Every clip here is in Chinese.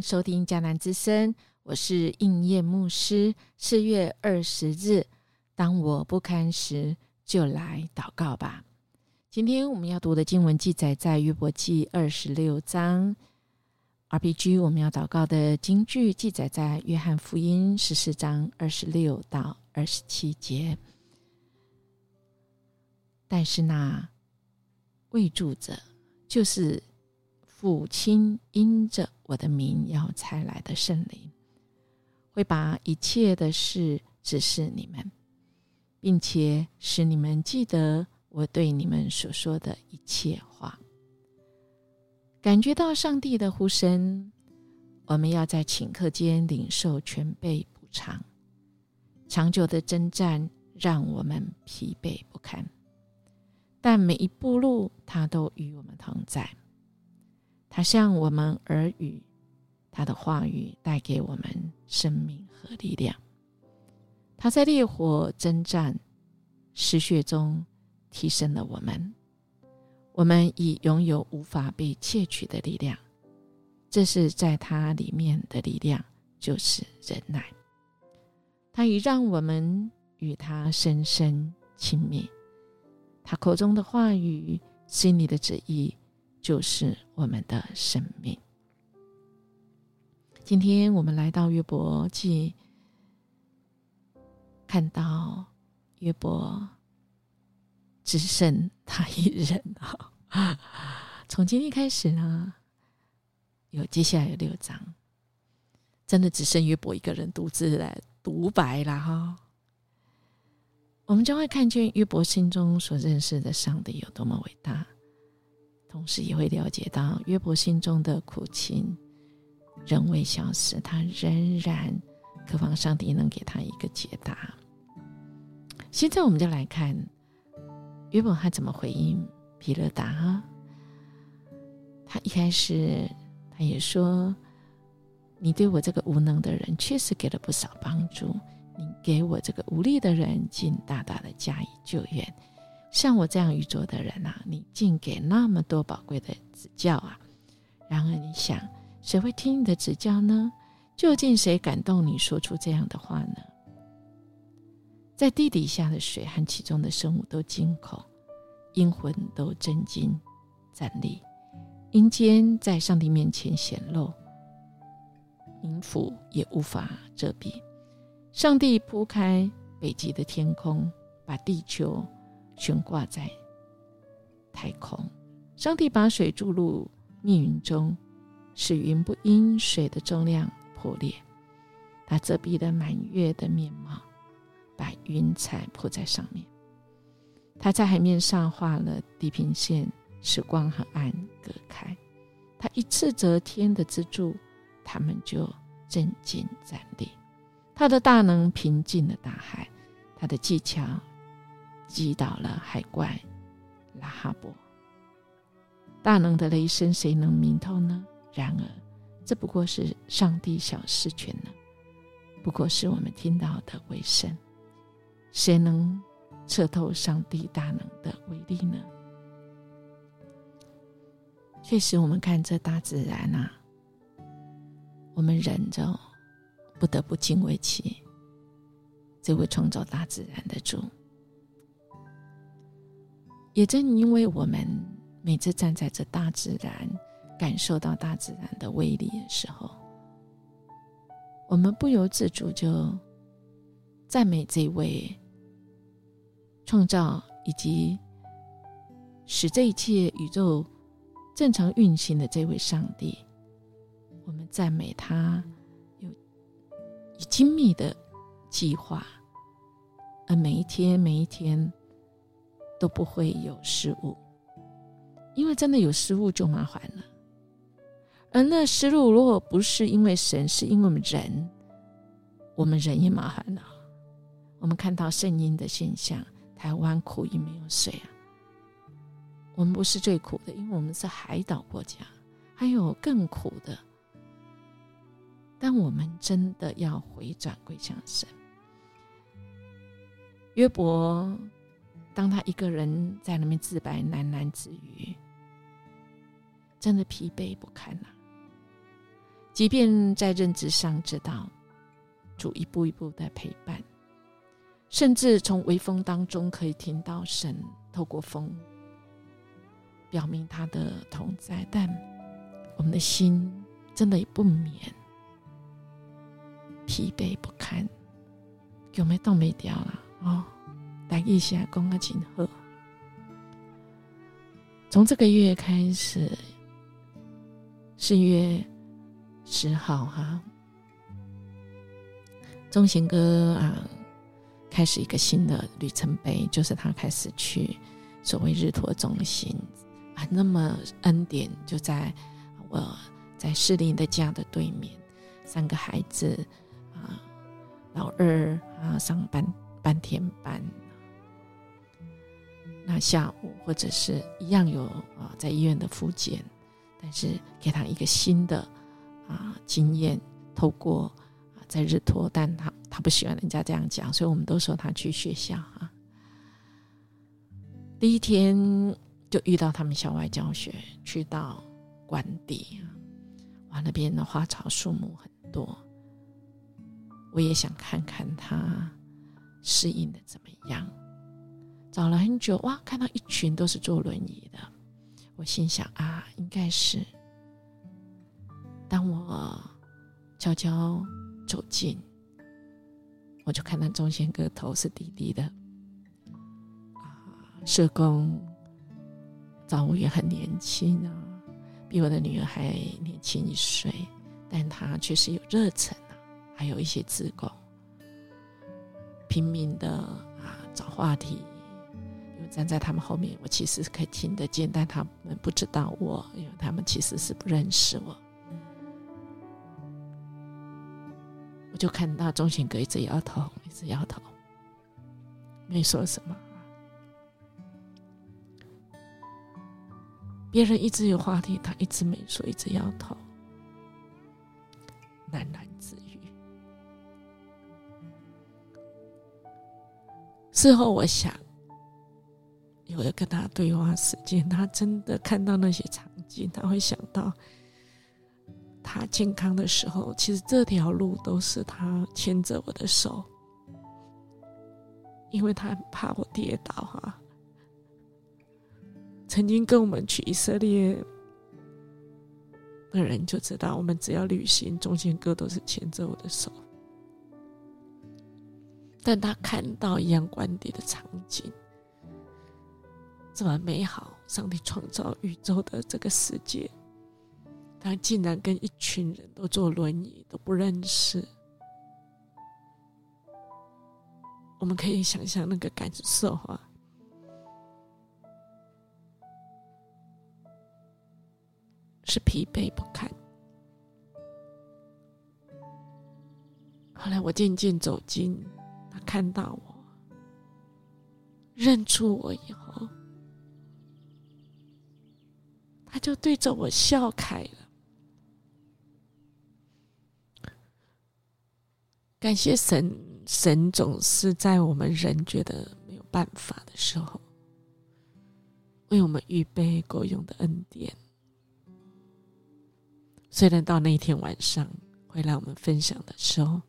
收听迦南之声，我是应验牧师。四月二十日，当我不堪时，就来祷告吧。今天我们要读的经文记载在约伯记二十六章。RPG 我们要祷告的经句记载在约翰福音十四章二十六到二十七节。但是那未住者，就是父亲因着我的名要差来的圣灵，会把一切的事指示你们，并且使你们记得我对你们所说的一切话。感觉到上帝的呼声，我们要在顷刻间领受全备补偿。长久的征战让我们疲惫不堪，但每一步路他都与我们同在。他向我们耳语，他的话语带给我们生命和力量。他在烈火征战、失血中提升了我们。我们已拥有无法被窃取的力量，这是在它里面的力量，就是忍耐。它已让我们与他深深亲密。他口中的话语、心里的旨意，就是我们的生命。今天我们来到约伯记，看到约伯。只剩他一人啊！从今天开始呢，有接下来有六章，真的只剩约伯一个人独自来独白了哈。我们将会看见约伯心中所认识的上帝有多么伟大，同时也会了解到约伯心中的苦情仍未消失，他仍然渴望上帝能给他一个解答。现在我们就来看。约伯他怎么回应皮勒达哈？他一开始他也说：“你对我这个无能的人确实给了不少帮助，你给我这个无力的人竟大大的加以救援。像我这样愚拙的人啊，你竟给那么多宝贵的指教啊！然而你想，谁会听你的指教呢？究竟谁感动你说出这样的话呢？”在地底下的水和其中的生物都惊恐，阴魂都震惊站立，阴间在上帝面前显露，冥府也无法遮蔽。上帝铺开北极的天空，把地球悬挂在太空。上帝把水注入密云中，使云不因水的重量破裂。他遮蔽了满月的面貌。把云彩铺在上面，他在海面上画了地平线，使光和暗隔开。他一次则天的支柱，他们就震惊站立。他的大能平静了大海，他的技巧击倒了海怪拉哈伯。大能的雷声，谁能明透呢？然而，这不过是上帝小事权呢，不过是我们听到的微声。谁能测透上帝大能的威力呢？确实，我们看这大自然啊，我们人着不得不敬畏起这位创造大自然的主。也正因为我们每次站在这大自然，感受到大自然的威力的时候，我们不由自主就赞美这位。创造以及使这一切宇宙正常运行的这位上帝，我们赞美他有精密的计划，而每一天每一天都不会有失误，因为真的有失误就麻烦了。而那失误如果不是因为神，是因为我们人，我们人也麻烦了。我们看到圣婴的现象。台湾苦于没有水啊！我们不是最苦的，因为我们是海岛国家，还有更苦的。但我们真的要回转归向神。约伯，当他一个人在那边自白喃喃自语，真的疲惫不堪呐。即便在认知上知道主一步一步的陪伴，甚至从微风当中可以听到神透过风表明他的同在，但我们的心真的也不免疲惫不堪，有没动没掉了哦。来一下，公个锦贺。从这个月开始，四月十号哈，钟贤哥啊，开始一个新的里程碑，就是他开始去所谓日托中心啊。那么恩典就在我在士林的家的对面，三个孩子啊，老二啊上半半天班。那下午或者是一样有啊，在医院的复检，但是给他一个新的啊经验，透过啊在日托，但他他不喜欢人家这样讲，所以我们都说他去学校啊。第一天就遇到他们校外教学，去到官邸啊，哇，那边的花草树木很多，我也想看看他适应的怎么样。找了很久，哇，看到一群都是坐轮椅的，我心想啊，应该是。当我悄悄走近，我就看到中贤哥头是低低的，啊，社工早务也很年轻啊，比我的女儿还年轻一岁，但他确实有热忱啊，还有一些自贡，拼命的啊找话题。站在他们后面，我其实是可以听得见，但他们不知道我，因为他们其实是不认识我。我就看到钟贤哥一直摇头，一直摇头，没说什么。别人一直有话题，他一直没说，一直摇头，喃喃自语。事后我想。有的跟他对话时间，他真的看到那些场景，他会想到他健康的时候，其实这条路都是他牵着我的手，因为他怕我跌倒哈。曾经跟我们去以色列的人就知道，我们只要旅行，中间哥都是牵着我的手，但他看到一样观点的场景。这么美好，上帝创造宇宙的这个世界，他竟然跟一群人都坐轮椅，都不认识。我们可以想象那个感受啊，是疲惫不堪。后来我渐渐走近，他看到我，认出我以后。他就对着我笑开了。感谢神，神总是在我们人觉得没有办法的时候，为我们预备够用的恩典。虽然到那一天晚上回来我们分享的时候，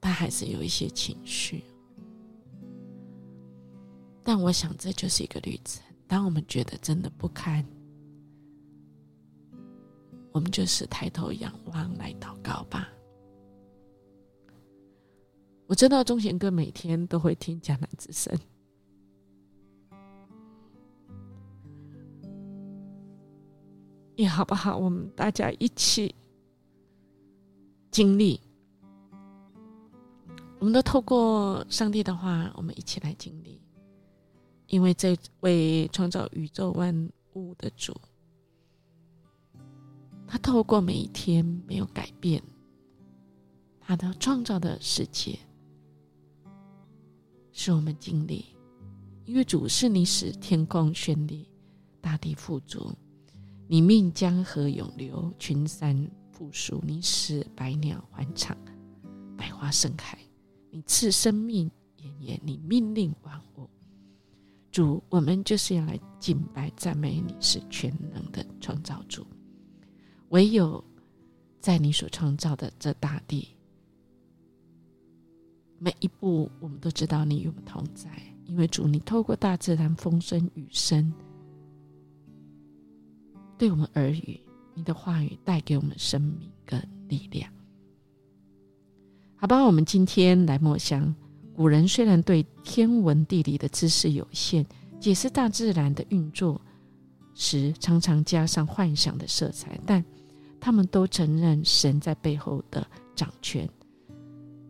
他还是有一些情绪。但我想，这就是一个旅程。当我们觉得真的不堪，我们就是抬头仰望来祷告吧。我知道钟贤哥每天都会听江南之声，也好不好？我们大家一起经历，我们都透过上帝的话，我们一起来经历。因为这位创造宇宙万物的主，他透过每一天没有改变他的创造的世界，使我们经历。因为主是你使天空绚丽，大地富足；你命江河永流，群山复苏；你使百鸟欢唱，百花盛开；你赐生命延延；你命令万。主，我们就是要来敬拜赞美你是全能的创造主。唯有在你所创造的这大地，每一步我们都知道你与我们同在，因为主，你透过大自然风声雨声，对我们耳语，你的话语带给我们生命跟力量。好吧，我们今天来默想。古人虽然对天文地理的知识有限，解释大自然的运作时常常加上幻想的色彩，但他们都承认神在背后的掌权。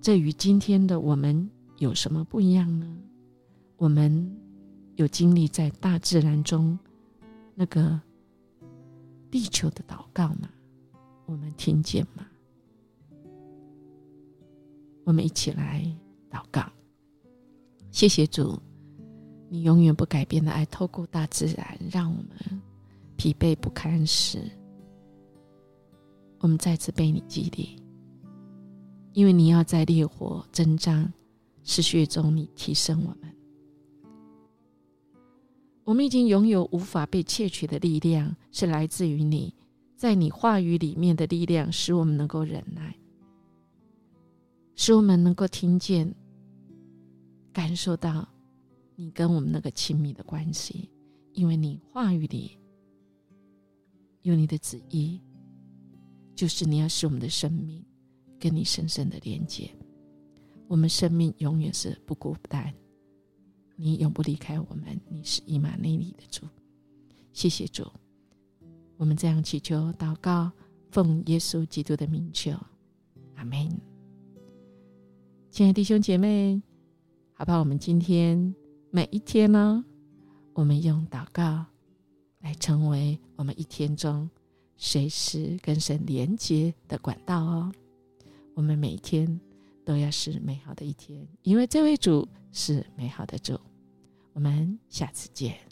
这与今天的我们有什么不一样呢？我们有经历在大自然中那个地球的祷告吗？我们听见吗？我们一起来。祷告，谢谢主，你永远不改变的爱，透过大自然，让我们疲惫不堪时，我们再次被你激励，因为你要在烈火征战失血中，你提升我们。我们已经拥有无法被窃取的力量，是来自于你在你话语里面的力量，使我们能够忍耐，使我们能够听见。感受到你跟我们那个亲密的关系，因为你话语里有你的旨意，就是你要使我们的生命跟你深深的连接，我们生命永远是不孤单，你永不离开我们，你是以马内利的主，谢谢主，我们这样祈求祷告，奉耶稣基督的名求，阿门。亲爱的弟兄姐妹。好吧，我们今天每一天呢，我们用祷告来成为我们一天中随时跟神连接的管道哦。我们每一天都要是美好的一天，因为这位主是美好的主。我们下次见。